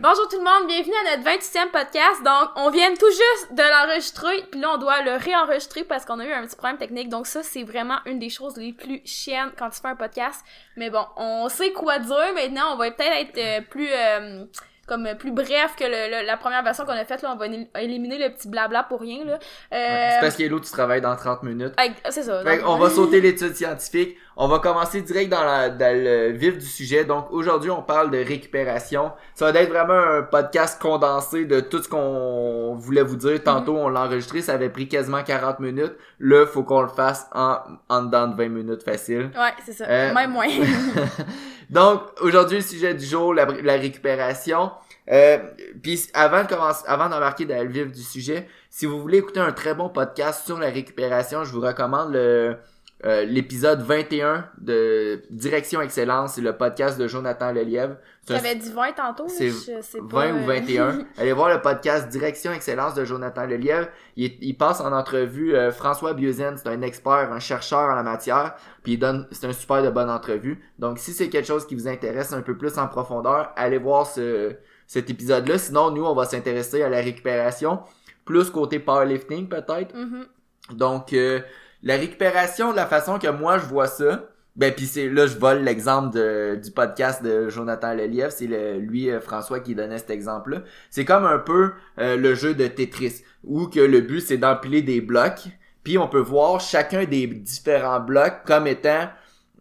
Bonjour tout le monde, bienvenue à notre 28e podcast. Donc, on vient tout juste de l'enregistrer, puis là, on doit le réenregistrer parce qu'on a eu un petit problème technique. Donc ça, c'est vraiment une des choses les plus chiennes quand tu fais un podcast. Mais bon, on sait quoi dire maintenant. On va peut-être être euh, plus... euh, comme euh, plus bref que le- le- la première version qu'on a faite, là, on va éli- éliminer le petit blabla pour rien, là. Euh, C'est parce qu'Hello, tu travailles dans 30 minutes. avec- c'est ça. Fait donc- on va sauter l'étude scientifique. On va commencer direct dans, la, dans le vif du sujet. Donc aujourd'hui, on parle de récupération. Ça va être vraiment un podcast condensé de tout ce qu'on voulait vous dire. Tantôt, on l'a enregistré, ça avait pris quasiment 40 minutes. Là, faut qu'on le fasse en, en dedans de 20 minutes facile. Ouais, c'est ça. Euh, Même moins. Donc, aujourd'hui, le sujet du jour, la, la récupération. Euh, Puis avant de commencer, avant d'embarquer dans le vif du sujet, si vous voulez écouter un très bon podcast sur la récupération, je vous recommande le euh, l'épisode 21 de Direction Excellence, c'est le podcast de Jonathan Lelièvre. J'avais dit 20 tantôt, c'est je sais 20 pas. ou euh, 21. Allez voir le podcast Direction Excellence de Jonathan Lelièvre. Il, il passe en entrevue euh, François Bieuzen, c'est un expert, un chercheur en la matière, puis il donne c'est un super de bonne entrevue. Donc si c'est quelque chose qui vous intéresse un peu plus en profondeur, allez voir ce cet épisode-là. Sinon nous on va s'intéresser à la récupération, plus côté powerlifting peut-être. mhm. Donc, euh, la récupération, de la façon que moi je vois ça, ben puis c'est là je vole l'exemple de- du podcast de Jonathan Lelièvre, c'est le- lui euh, François qui donnait cet exemple-là. C'est comme un peu euh, le jeu de Tetris où que le but c'est d'empiler des blocs, puis on peut voir chacun des différents blocs comme étant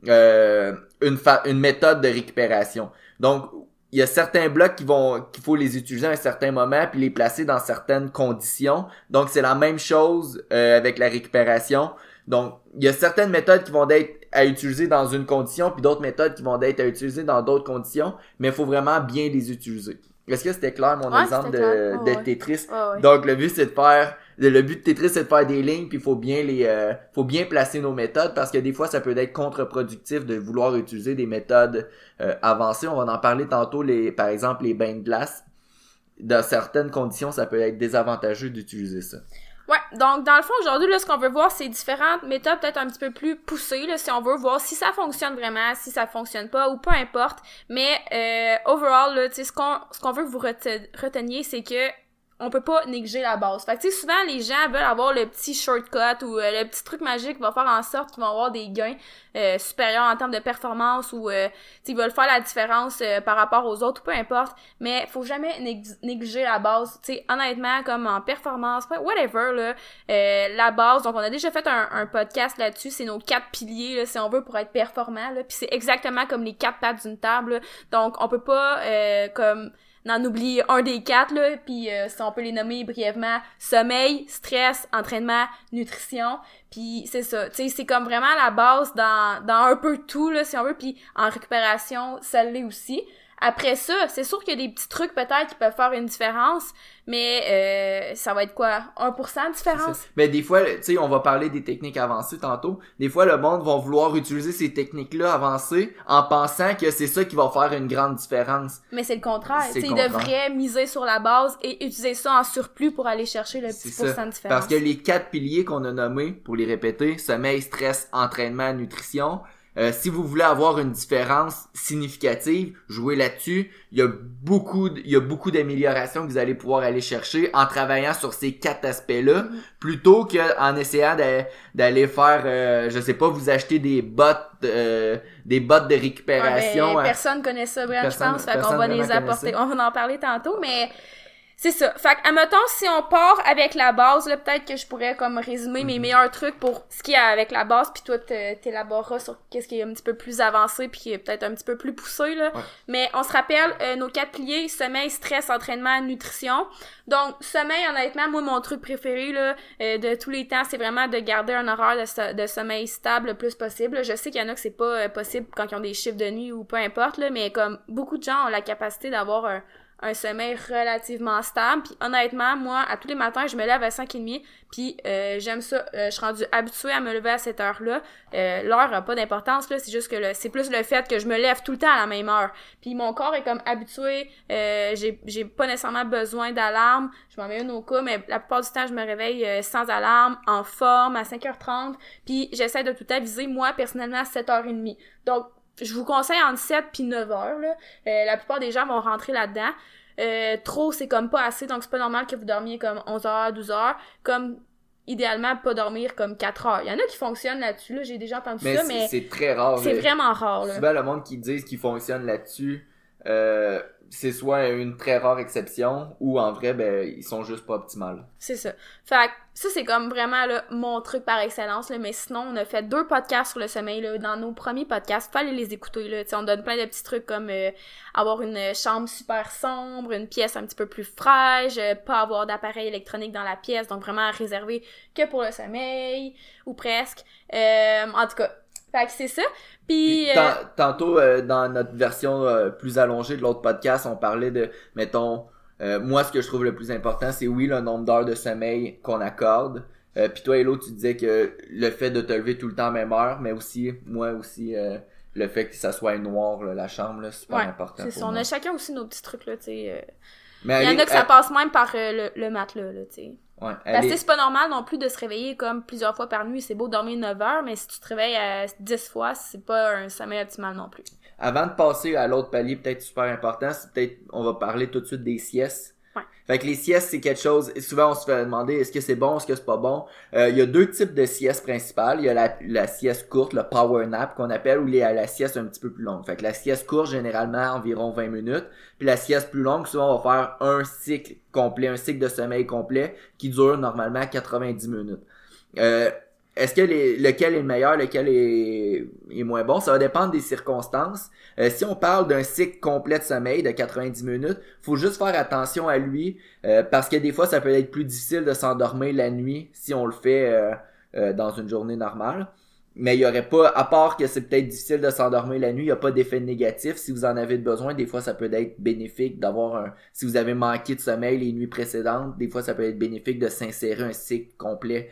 euh, une fa- une méthode de récupération. Donc il y a certains blocs qui vont qu'il faut les utiliser à un certain moment puis les placer dans certaines conditions. Donc c'est la même chose euh, avec la récupération. Donc il y a certaines méthodes qui vont être à utiliser dans une condition puis d'autres méthodes qui vont être à utiliser dans d'autres conditions, mais il faut vraiment bien les utiliser. Est-ce que c'était clair mon Ouais, exemple de, clair. De. Tetris? Ouais, ouais. donc le but c'est de faire le but de Tetris c'est de faire des lignes puis il faut bien les euh, faut bien placer nos méthodes parce que des fois ça peut être contre-productif de vouloir utiliser des méthodes euh, avancées. On va en parler tantôt les par exemple les bains de glace. Dans certaines conditions, ça peut être désavantageux d'utiliser ça. Ouais, donc dans le fond, aujourd'hui, là, ce qu'on veut voir, c'est différentes méthodes peut-être un petit peu plus poussées, là, si on veut voir si ça fonctionne vraiment, si ça fonctionne pas, ou peu importe. Mais euh, overall, là, ce qu'on ce qu'on veut que vous rete- reteniez, c'est que on peut pas négliger la base. Fait que, tu sais, souvent, les gens veulent avoir le petit shortcut ou euh, le petit truc magique qui va faire en sorte qu'ils vont avoir des gains euh, supérieurs en termes de performance ou, euh, ils veulent faire la différence euh, par rapport aux autres peu importe. Mais faut jamais nég- négliger la base. Tu sais, honnêtement, comme en performance, whatever, là, la base. Donc, on a déjà fait un, podcast là-dessus. C'est nos quatre piliers, si on veut, pour être performant. Puis c'est exactement comme les quatre pattes d'une table. Donc, on peut pas, comme n'en oublier un des quatre, là, puis euh, si on peut les nommer brièvement, sommeil, stress, entraînement, nutrition, puis c'est ça, tu c'est comme vraiment la base dans, dans un peu tout, là, si on veut, puis en récupération, ça l'est aussi. Après ça, c'est sûr qu'il y a des petits trucs peut-être qui peuvent faire une différence, mais euh, ça va être quoi? 1% de différence? Mais des fois, tu sais, on va parler des techniques avancées tantôt. Des fois, le monde va vouloir utiliser ces techniques-là avancées en pensant que c'est ça qui va faire une grande différence. Mais c'est le contraire. Ils devraient miser sur la base et utiliser ça en surplus pour aller chercher le petit ça. pourcent de différence. Parce que les quatre piliers qu'on a nommés, pour les répéter, sommeil, stress, entraînement, nutrition, euh, si vous voulez avoir une différence significative, jouez là-dessus. Il y a beaucoup, il y a beaucoup d'améliorations que vous allez pouvoir aller chercher en travaillant sur ces quatre aspects-là, Mhm. plutôt qu'en essayant d'a- d'aller faire, euh, je sais pas, vous acheter des bottes, euh, des bottes de récupération. ben, hein. personne connaît ça, Brad, je pense. Fait qu'on va les apporter. On va en parler tantôt, mais c'est ça. Fait que, admettons, si on part avec la base, là, peut-être que je pourrais comme résumer Mhm. mes meilleurs trucs pour ce qui est avec la base, puis toi, t'élaboreras sur qu'est-ce qui est un petit peu plus avancé, puis qui est peut-être un petit peu plus poussé, là. Ouais. Mais on se rappelle, euh, nos quatre piliers, sommeil, stress, entraînement, nutrition. Donc, sommeil, honnêtement, moi, mon truc préféré, là, euh, de tous les temps, c'est vraiment de garder un horaire de, so- de sommeil stable le plus possible. Je sais qu'il y en a que c'est pas euh, possible quand ils ont des chiffres de nuit ou peu importe, là, mais comme beaucoup de gens ont la capacité d'avoir un, un sommeil relativement stable. Puis honnêtement, moi, à tous les matins, je me lève à 5h30, puis euh, j'aime ça. Euh, je suis rendue habituée à me lever à cette heure-là. Euh, L'heure a pas d'importance, là, c'est juste que c'est plus le fait que je me lève tout le temps à la même heure. Puis mon corps est comme habitué, euh, j'ai j'ai pas nécessairement besoin d'alarme. Je m'en mets une au cas, mais la plupart du temps, je me réveille euh, sans alarme, en forme, à 5h30, puis j'essaie de tout aviser, moi, personnellement, à 7h30. Donc, je vous conseille entre 7 puis 9 heures. Là. Euh, la plupart des gens vont rentrer là-dedans. Euh, trop, c'est comme pas assez, donc c'est pas normal que vous dormiez comme 11 heures, 12 heures. Comme idéalement pas dormir comme 4 heures. Il y en a qui fonctionnent là-dessus, là, j'ai déjà entendu Mais ça, c'est- mais c'est très rare. c'est vraiment rare. Là. Souvent, le monde qui disent qu'ils fonctionnent là-dessus, euh, c'est soit une très rare exception ou en vrai, ben, ils sont juste pas optimales. C'est ça. Fait que ça, c'est comme vraiment là, mon truc par excellence. Là, mais sinon, on a fait deux podcasts sur le sommeil. Là, dans nos premiers podcasts, fallait les écouter. Là. On donne plein de petits trucs comme euh, avoir une chambre super sombre, une pièce un petit peu plus fraîche, euh, pas avoir d'appareil électronique dans la pièce, donc vraiment réservé que pour le sommeil, ou presque. Euh, en tout cas, fait que c'est ça. Puis, Puis, euh, tan- tantôt, euh, dans notre version euh, plus allongée de l'autre podcast, on parlait de, mettons, euh, moi, ce que je trouve le plus important, c'est oui, le nombre d'heures de sommeil qu'on accorde. Euh, puis toi, Hello, tu disais que le fait de te lever tout le temps à même heure, mais aussi, moi aussi, euh, le fait que ça soit noir, là, la chambre, là, c'est super ouais, important c'est pour ça. On a chacun aussi nos petits trucs, là, tu sais. Mais Il y en a que ça passe même par le, le matelas, là, tu sais. Ouais, Parce que c'est pas normal non plus de se réveiller comme plusieurs fois par nuit. C'est beau dormir 9 heures, mais si tu te réveilles à 10 fois, c'est pas un sommeil optimal non plus. Avant de passer à l'autre palier, peut-être super important, c'est peut-être, on va parler tout de suite des siestes. Fait que les siestes, c'est quelque chose, souvent on se fait demander est-ce que c'est bon, est-ce que c'est pas bon? Euh, il y a deux types de siestes principales. Il y a la, la sieste courte, le power nap qu'on appelle, ou les, la sieste un petit peu plus longue. Fait que la sieste courte, généralement, environ 20 minutes. Puis la sieste plus longue, souvent, on va faire un cycle complet, un cycle de sommeil complet qui dure normalement 90 minutes. Euh, est-ce que les, lequel est le meilleur, lequel est, est moins bon? Ça va dépendre des circonstances. Euh, si on parle d'un cycle complet de sommeil de 90 minutes, faut juste faire attention à lui euh, parce que des fois, ça peut être plus difficile de s'endormir la nuit si on le fait euh, dans une journée normale. Mais il y aurait pas, à part que c'est peut-être difficile de s'endormir la nuit, il n'y a pas d'effet négatif. Si vous en avez besoin, des fois ça peut être bénéfique d'avoir un. Si vous avez manqué de sommeil les nuits précédentes, des fois ça peut être bénéfique de s'insérer un cycle complet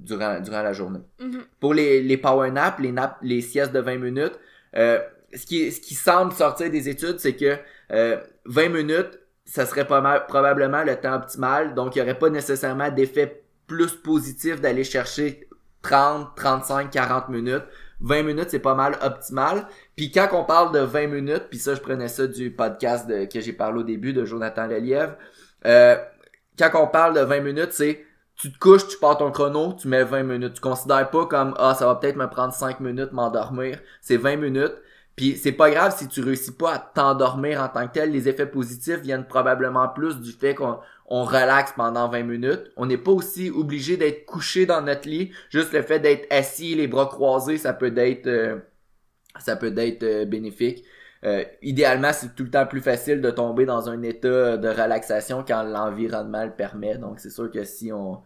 durant, durant la journée. Mhm. Pour les, les power naps, les naps, les siestes de 20 minutes, euh, ce, qui, ce qui semble sortir des études, c'est que euh, 20 minutes, ça serait pas mal- probablement le temps optimal. Donc, il n'y aurait pas nécessairement d'effet plus positif d'aller chercher 30, 35, 40 minutes. 20 minutes, c'est pas mal optimal. Puis quand on parle de 20 minutes, puis ça, je prenais ça du podcast de- que j'ai parlé au début de Jonathan Lelièvre, euh, quand on parle de 20 minutes, c'est tu te couches, tu pars ton chrono, tu mets 20 minutes. Tu considères pas comme ah ça va peut-être me prendre 5 minutes m'endormir. C'est 20 minutes. Puis c'est pas grave si tu réussis pas à t'endormir en tant que tel. Les effets positifs viennent probablement plus du fait qu'on on relaxe pendant 20 minutes. On n'est pas aussi obligé d'être couché dans notre lit. Juste le fait d'être assis, les bras croisés, ça peut être euh, ça peut être euh, bénéfique. Euh, idéalement, c'est tout le temps plus facile de tomber dans un état de relaxation quand l'environnement le permet. Donc, c'est sûr que si on,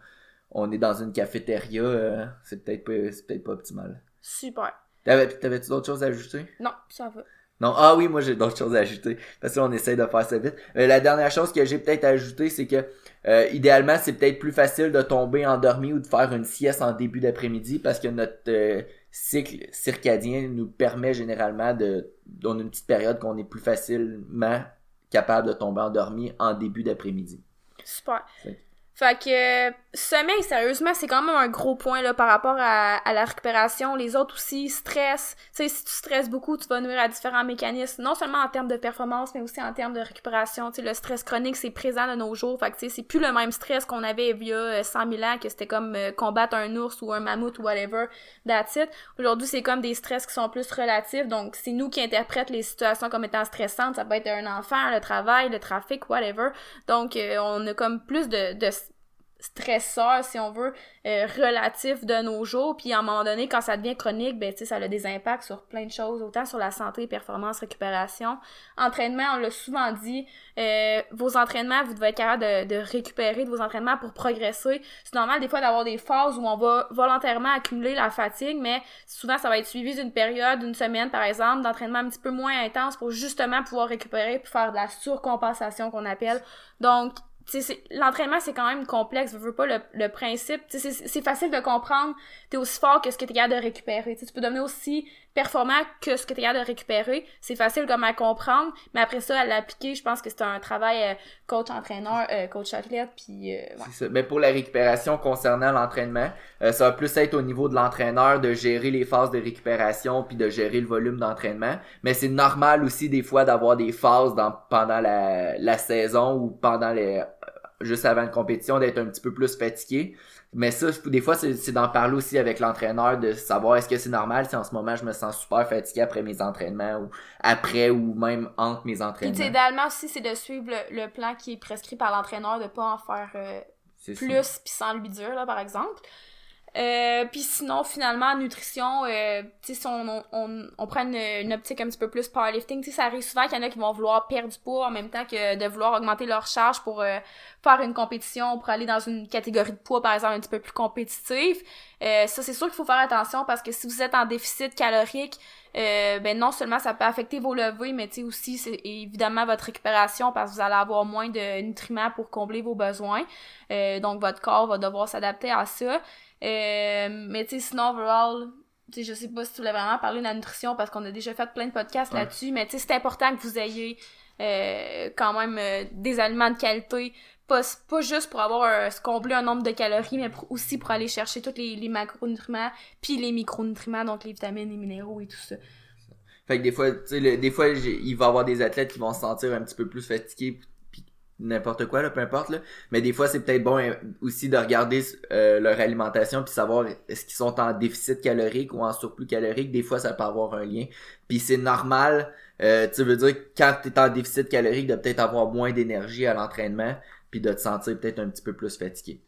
on est dans une cafétéria, euh, c'est peut-être pas, c'est peut-être pas optimal. Super. T'avais, t'avais-tu d'autres choses à ajouter? Non, ça va. Non, ah oui, moi j'ai d'autres choses à ajouter. Parce que là, on essaye de faire ça vite. Euh, la dernière chose que j'ai peut-être à ajouter, c'est que euh, idéalement, c'est peut-être plus facile de tomber endormi ou de faire une sieste en début d'après-midi parce que notre euh, cycle circadien nous permet généralement de dans une petite période qu'on est plus facilement capable de tomber endormi en début d'après-midi. Super. Fait- que euh, sommeil, sérieusement, c'est quand même un gros point là, par rapport à, à la récupération. Les autres aussi, stress. Tu sais, si tu stresses beaucoup, tu vas nuire à différents mécanismes, non seulement en termes de performance, mais aussi en termes de récupération. Tu sais, le stress chronique, c'est présent de nos jours. Fait que tu sais, c'est plus le même stress qu'on avait il y a euh, 100 000 ans, que c'était comme euh, combattre un ours ou un mammouth ou whatever, that's. Aujourd'hui, c'est comme des stress qui sont plus relatifs. Donc, c'est nous qui interprètent les situations comme étant stressantes. Ça peut être un enfant, le travail, le trafic, whatever. Donc, euh, on a comme plus de, de stresseurs, si on veut, euh, relatifs de nos jours. Puis à un moment donné, quand ça devient chronique, ben, ça a des impacts sur plein de choses, autant sur la santé, performance, récupération. Entraînement, on l'a souvent dit, euh, vos entraînements, vous devez être capable de, de récupérer de vos entraînements pour progresser. C'est normal des fois d'avoir des phases où on va volontairement accumuler la fatigue, mais souvent ça va être suivi d'une période, d'une semaine par exemple, d'entraînement un petit peu moins intense pour justement pouvoir récupérer puis faire de la surcompensation qu'on appelle. Donc, l'entraînement c'est quand même complexe. Je veux pas le, le principe. C'est facile de comprendre t'es aussi fort que ce que t'es capable de récupérer. Tu peux devenir aussi performant que ce que t'es capable de récupérer. C'est facile comme à comprendre mais après ça à l'appliquer je pense que c'est un travail euh, coach entraîneur euh, coach athlète puis euh, c'est ça. Mais pour la récupération concernant l'entraînement ça va plus être au niveau de l'entraîneur de gérer les phases de récupération puis de gérer le volume d'entraînement. Mais c'est normal aussi des fois d'avoir des phases dans pendant la, la saison ou pendant les juste avant une compétition d'être un petit peu plus fatigué. Mais ça, des fois, c'est d'en parler aussi avec l'entraîneur, de savoir est-ce que c'est normal si en ce moment je me sens super fatigué après mes entraînements ou après ou même entre mes entraînements. Puis idéalement aussi, c'est de suivre le, plan qui est prescrit par l'entraîneur, de pas en faire euh, plus puis sans lui dire, là, par exemple. Euh, puis sinon, finalement, nutrition, euh, si on, on, on, prend une, optique un petit peu plus powerlifting, ça arrive souvent qu'il y en a qui vont vouloir perdre du poids en même temps que de vouloir augmenter leur charge pour euh, faire une compétition, pour aller dans une catégorie de poids, par exemple, un petit peu plus compétitive. Euh, ça, c'est sûr qu'il faut faire attention parce que si vous êtes en déficit calorique, euh, ben non seulement ça peut affecter vos levées, mais aussi c'est évidemment votre récupération parce que vous allez avoir moins de nutriments pour combler vos besoins. Euh, donc votre corps va devoir s'adapter à ça. Euh, mais tu sais, sinon, overall, tu sais, je sais pas si tu voulais vraiment parler de la nutrition parce qu'on a déjà fait plein de podcasts là-dessus, mais tu sais, c'est important que vous ayez euh, quand même euh, des aliments de qualité. Pas, pas juste pour avoir ce combler un nombre de calories, mais aussi pour aller chercher tous les, les macronutriments, puis les micronutriments, donc les vitamines, les minéraux et tout ça. Fait que des fois, tu sais, des fois, il va y avoir des athlètes qui vont se sentir un petit peu plus fatigués n'importe quoi là, peu importe là. Mais des fois c'est peut-être bon hein, aussi de regarder euh, leur alimentation puis savoir est-ce qu'ils sont en déficit calorique ou en surplus calorique. Des fois ça peut avoir un lien. Puis c'est normal, euh, tu veux dire quand tu en déficit calorique de peut-être avoir moins d'énergie à l'entraînement puis de te sentir peut-être un petit peu plus fatigué.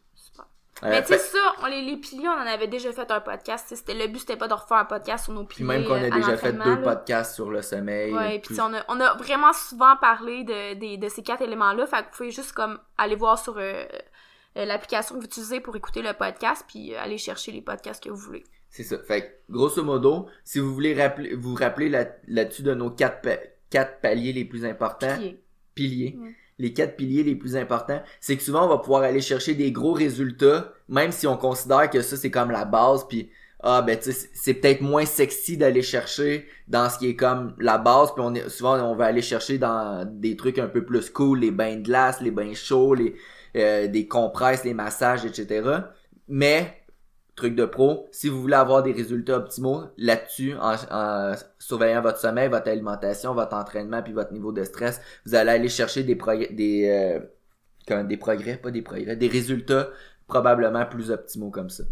Euh, mais tu sais, ça, on, les, les piliers, on en avait déjà fait un podcast. C'était, le but, c'était pas de refaire un podcast sur nos piliers. Puis même qu'on a euh, déjà fait deux podcasts sur le sommeil. Ouais, puis on a, on a vraiment souvent parlé de, de, de ces quatre éléments-là. Fait que vous pouvez juste comme aller voir sur euh, l'application que vous utilisez pour écouter le podcast, puis aller chercher les podcasts que vous voulez. C'est ça. Fait que, grosso modo, si vous voulez rappeler, vous rappeler là, là-dessus de nos quatre, quatre paliers les plus importants. Piliers. Piliers les quatre piliers les plus importants, c'est que souvent on va pouvoir aller chercher des gros résultats, même si on considère que ça c'est comme la base, puis ah ben tu sais c'est peut-être moins sexy d'aller chercher dans ce qui est comme la base, puis on est souvent on va aller chercher dans des trucs un peu plus cool, les bains de glace, les bains chauds, les euh, des compresses, les massages, etc. Mais truc de pro, si vous voulez avoir des résultats optimaux là-dessus, en, surveillant votre sommeil, votre alimentation, votre entraînement, puis votre niveau de stress, vous allez aller chercher des progrès, des, euh, des progrès, pas des progrès, des résultats probablement plus optimaux comme ça.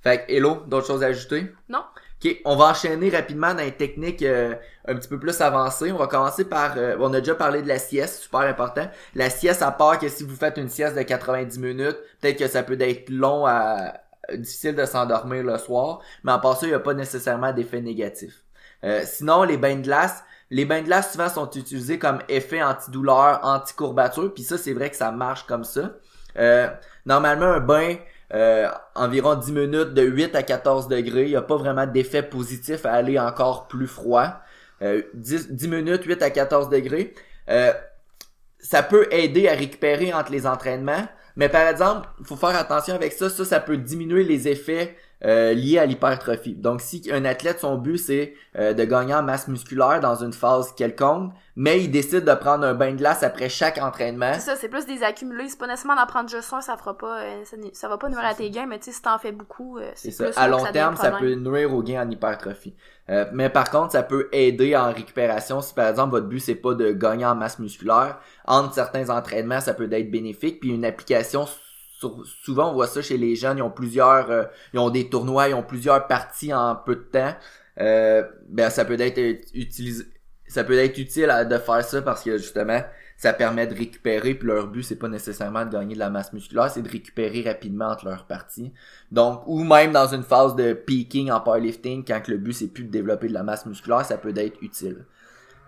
Fait que, hello, d'autres choses à ajouter? Non. Ok, on va enchaîner rapidement dans les techniques euh, un petit peu plus avancées. On va commencer par, euh, on a déjà parlé de la sieste, super important. La sieste, à part que si vous faites une sieste de 90 minutes, peut-être que ça peut être long à, difficile de s'endormir le soir, mais en ça, il n'y a pas nécessairement d'effet négatif. Euh, sinon, les bains de glace, les bains de glace souvent sont utilisés comme effet antidouleur, anti-courbature, puis ça, c'est vrai que ça marche comme ça. Euh, normalement, un bain, euh, environ 10 minutes de 8 à 14 degrés, il n'y a pas vraiment d'effet positif à aller encore plus froid. 10, 10, minutes, 8 à 14 degrés. ça peut aider à récupérer entre les entraînements, mais par exemple, il faut faire attention avec ça. Ça, ça peut diminuer les effets euh, liés à l'hypertrophie. Donc, si un athlète, son but, c'est euh, de gagner en masse musculaire dans une phase quelconque, mais il décide de prendre un bain de glace après chaque entraînement. C'est ça, c'est plus des accumulés. C'est pas nécessairement d'en prendre juste un, ça fera pas, euh, ça, va pas nuire à tes gains, mais tu sais, si t'en fais beaucoup, c'est ça. à long terme, ça peut nuire aux gains en hypertrophie. mais par contre, ça peut aider en récupération si par exemple votre but c'est pas de gagner en masse musculaire. Entre certains entraînements, ça peut être bénéfique. Puis une application souvent on voit ça chez les jeunes, ils ont plusieurs, euh, ils ont des tournois, ils ont plusieurs parties en peu de temps. Euh, ben ça peut être utilisé, ça peut être utile de faire ça parce que justement ça permet de récupérer puis leur but c'est pas nécessairement de gagner de la masse musculaire c'est de récupérer rapidement entre leurs parties donc ou même dans une phase de peaking en powerlifting quand le but c'est plus de développer de la masse musculaire ça peut être utile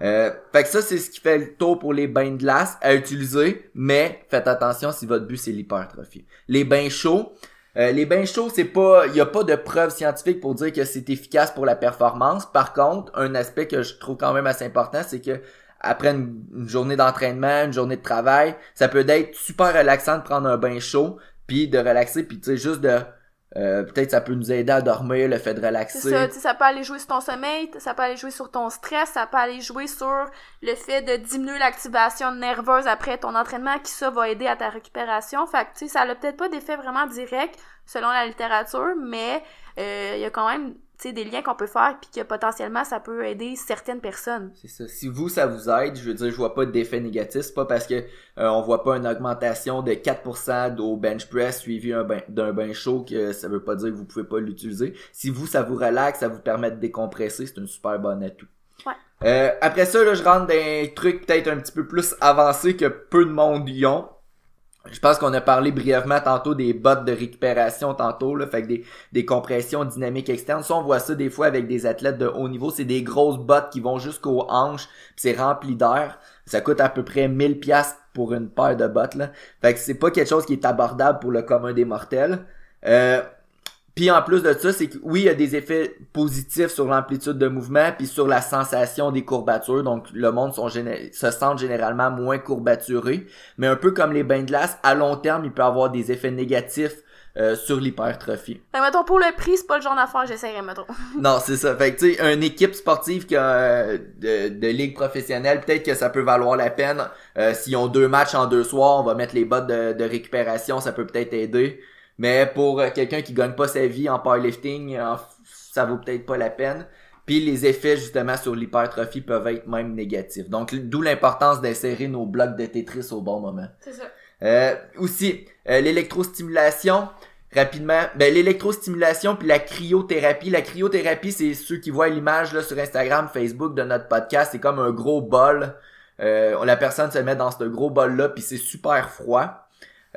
euh, fait que ça, c'est ce qui fait le tour pour les bains de glace à utiliser, mais faites attention si votre but c'est l'hypertrophie. Les bains chauds, euh, les bains chauds, c'est pas, il y a pas de preuves scientifiques pour dire que c'est efficace pour la performance. Par contre, un aspect que je trouve quand même assez important, c'est que après une, une journée d'entraînement, une journée de travail, ça peut être super relaxant de prendre un bain chaud, puis de relaxer, puis tu sais, juste de euh, peut-être ça peut nous aider à dormir, le fait de relaxer. Ça, ça peut aller jouer sur ton sommeil, ça peut aller jouer sur ton stress, ça peut aller jouer sur le fait de diminuer l'activation nerveuse après ton entraînement, qui ça va aider à ta récupération. Fait que, ça a peut-être pas d'effet vraiment direct selon la littérature, mais euh, il y a quand même des liens qu'on peut faire puis que potentiellement ça peut aider certaines personnes. C'est ça. Si vous ça vous aide, je veux dire je vois pas d'effet négatif, c'est pas parce que euh, on voit pas une augmentation de 4% au bench press suivi d'un bain chaud que ça veut pas dire que vous pouvez pas l'utiliser. Si vous ça vous relaxe, ça vous permet de décompresser, c'est une super bonne atout. Ouais. Euh, après ça là, je rentre dans un truc peut-être un petit peu plus avancé que peu de monde y ont. Je pense qu'on a parlé brièvement tantôt des bottes de récupération tantôt, là, fait que des, compressions dynamiques externes. Ça, on voit ça des fois avec des athlètes de haut niveau. C'est des grosses bottes qui vont jusqu'aux hanches, c'est rempli d'air. Ça coûte à peu près 1000 pièces pour une paire de bottes. Là. Fait que c'est pas quelque chose qui est abordable pour le commun des mortels. Euh, puis en plus de ça, c'est que oui, il y a des effets positifs sur l'amplitude de mouvement puis sur la sensation des courbatures. Donc le monde sont se sent généralement moins courbaturé. Mais un peu comme les bains de glace, à long terme, il peut avoir des effets négatifs euh, sur l'hypertrophie. Fait mettons, pour le prix, c'est pas le genre d'affaire j'essaierais, mettons. non, c'est ça. Fait que, tu sais, une équipe sportive qui a, euh, de, de, ligue professionnelle, peut-être que ça peut valoir la peine. Euh, S'ils ont deux matchs en deux soirs, on va mettre les bottes de, de récupération, ça peut peut-être aider. Mais pour euh, quelqu'un qui gagne pas sa vie en powerlifting, ça vaut peut-être pas la peine. Puis les effets justement sur l'hypertrophie peuvent être même négatifs. Donc d'où l'importance d'insérer nos blocs de Tetris au bon moment. C'est ça. Euh, aussi, euh, l'électrostimulation. Rapidement, ben l'électrostimulation puis la cryothérapie. La cryothérapie, c'est ceux qui voient l'image là sur Instagram, Facebook de notre podcast, c'est comme un gros bol. Euh, la personne se met dans ce gros bol là puis c'est super froid.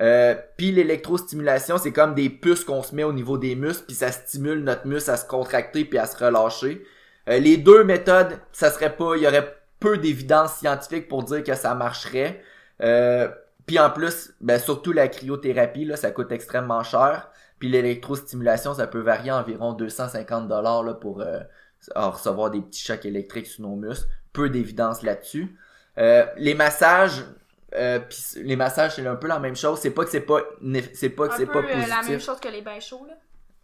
Euh, puis l'électrostimulation, c'est comme des puces qu'on se met au niveau des muscles, puis ça stimule notre muscle à se contracter puis à se relâcher. Euh, les deux méthodes, ça serait pas, il y aurait peu d'évidence scientifique pour dire que ça marcherait. Euh, puis en plus, ben surtout la cryothérapie, là, ça coûte extrêmement cher. Puis l'électrostimulation, ça peut varier environ 250 dollars pour euh, recevoir des petits chocs électriques sur nos muscles. Peu d'évidence là-dessus. les massages, euh, puis les massages c'est un peu la même chose. C'est pas que c'est pas c'est pas que c'est pas positif. Euh, la même chose que les bains chauds là.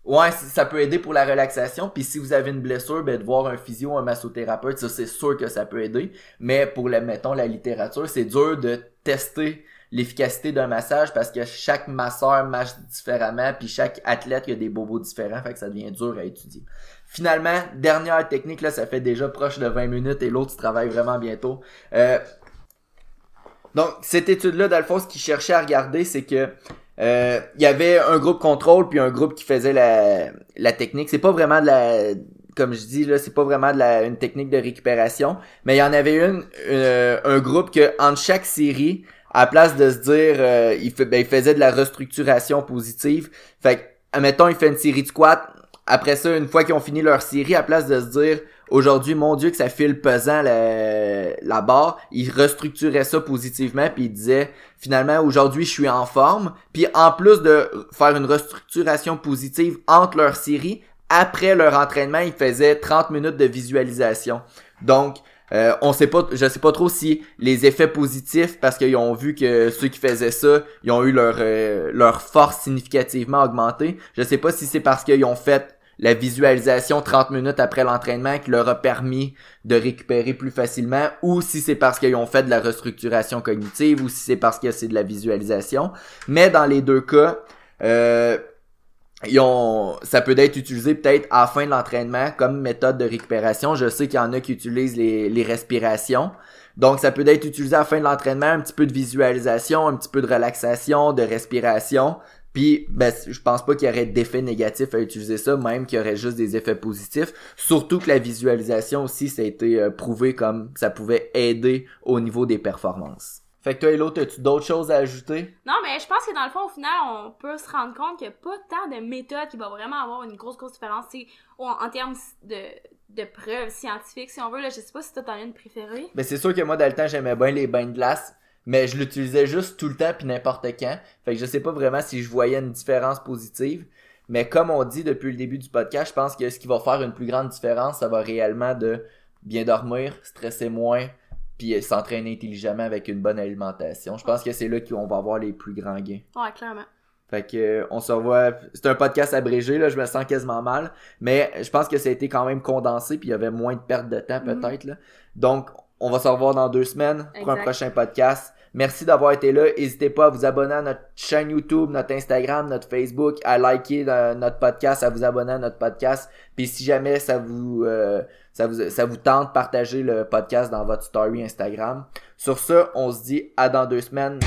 Ouais ça peut aider pour la relaxation. Puis si vous avez une blessure ben de voir un physio un massothérapeute ça c'est sûr que ça peut aider. Mais pour le mettons la littérature c'est dur de tester l'efficacité d'un massage parce que chaque masseur marche différemment puis chaque athlète il a des bobos différents fait que ça devient dur à étudier. Finalement dernière technique là ça fait déjà proche de 20 minutes et l'autre travaille vraiment bientôt. Euh, donc, cette étude-là, ce qu'ils cherchaient à regarder, c'est que euh, il y avait un groupe contrôle puis un groupe qui faisait la, la technique. C'est pas vraiment de la comme je dis là, c'est pas vraiment de la une technique de récupération, mais il y en avait une euh, un groupe que entre chaque série, à place de se dire euh, il, ben, il faisait de la restructuration positive. Fait que admettons il fait une série de squats, après ça une fois qu'ils ont fini leur série, à place de se dire aujourd'hui, mon Dieu, que ça file pesant la, la barre. Il restructurait ça positivement, puis il disait, finalement, aujourd'hui, je suis en forme. Puis en plus de faire une restructuration positive entre leurs séries, après leur entraînement, il faisait 30 minutes de visualisation. Donc, euh, on sait pas, je sais pas trop si les effets positifs, parce qu'ils ont vu que ceux qui faisaient ça, ils ont eu leur euh, leur force significativement augmentée. Je sais pas si c'est parce qu'ils ont fait la visualisation 30 minutes après l'entraînement qui leur a permis de récupérer plus facilement ou si c'est parce qu'ils ont fait de la restructuration cognitive ou si c'est parce que c'est de la visualisation. Mais dans les deux cas, euh, ça peut être utilisé peut-être à la fin de l'entraînement comme méthode de récupération. Je sais qu'il y en a qui utilisent les, les respirations. Donc, ça peut être utilisé à la fin de l'entraînement, un petit peu de visualisation, un petit peu de relaxation, de respiration. Puis, ben, je pense pas qu'il y aurait d'effets négatifs à utiliser ça, même qu'il y aurait juste des effets positifs. Surtout que la visualisation aussi, ça a été euh, prouvé comme ça pouvait aider au niveau des performances. Fait que toi, Hello, as-tu d'autres choses à ajouter? Non, mais je pense que dans le fond, au final, on peut se rendre compte qu'il n'y a pas tant de méthodes qui vont vraiment avoir une grosse, grosse différence en, en termes de, de preuves scientifiques, si on veut. Là, je sais pas si toi, t'en as une préférée. Ben, c'est sûr que moi, dans le temps, j'aimais bien les bains de glace mais je l'utilisais juste tout le temps puis n'importe quand. Fait que je sais pas vraiment si je voyais une différence positive. Mais comme on dit depuis le début du podcast, je pense que ce qui va faire une plus grande différence, ça va réellement de bien dormir, stresser moins, puis s'entraîner intelligemment avec une bonne alimentation. Je pense que c'est là qu'on va avoir les plus grands gains. Ouais, clairement. Fait que euh, on se revoit. C'est un podcast abrégé, là, je me sens quasiment mal. Mais je pense que ça a été quand même condensé, puis il y avait moins de perte de temps Mhm. peut-être. là. Donc, on va se revoir dans deux semaines pour un prochain podcast. Merci d'avoir été là. N'hésitez pas à vous abonner à notre chaîne YouTube, notre Instagram, notre Facebook, à liker euh, notre podcast, à vous abonner à notre podcast. Puis si jamais ça vous, euh, ça vous, ça vous tente, partagez le podcast dans votre story Instagram. Sur ce, on se dit à dans deux semaines.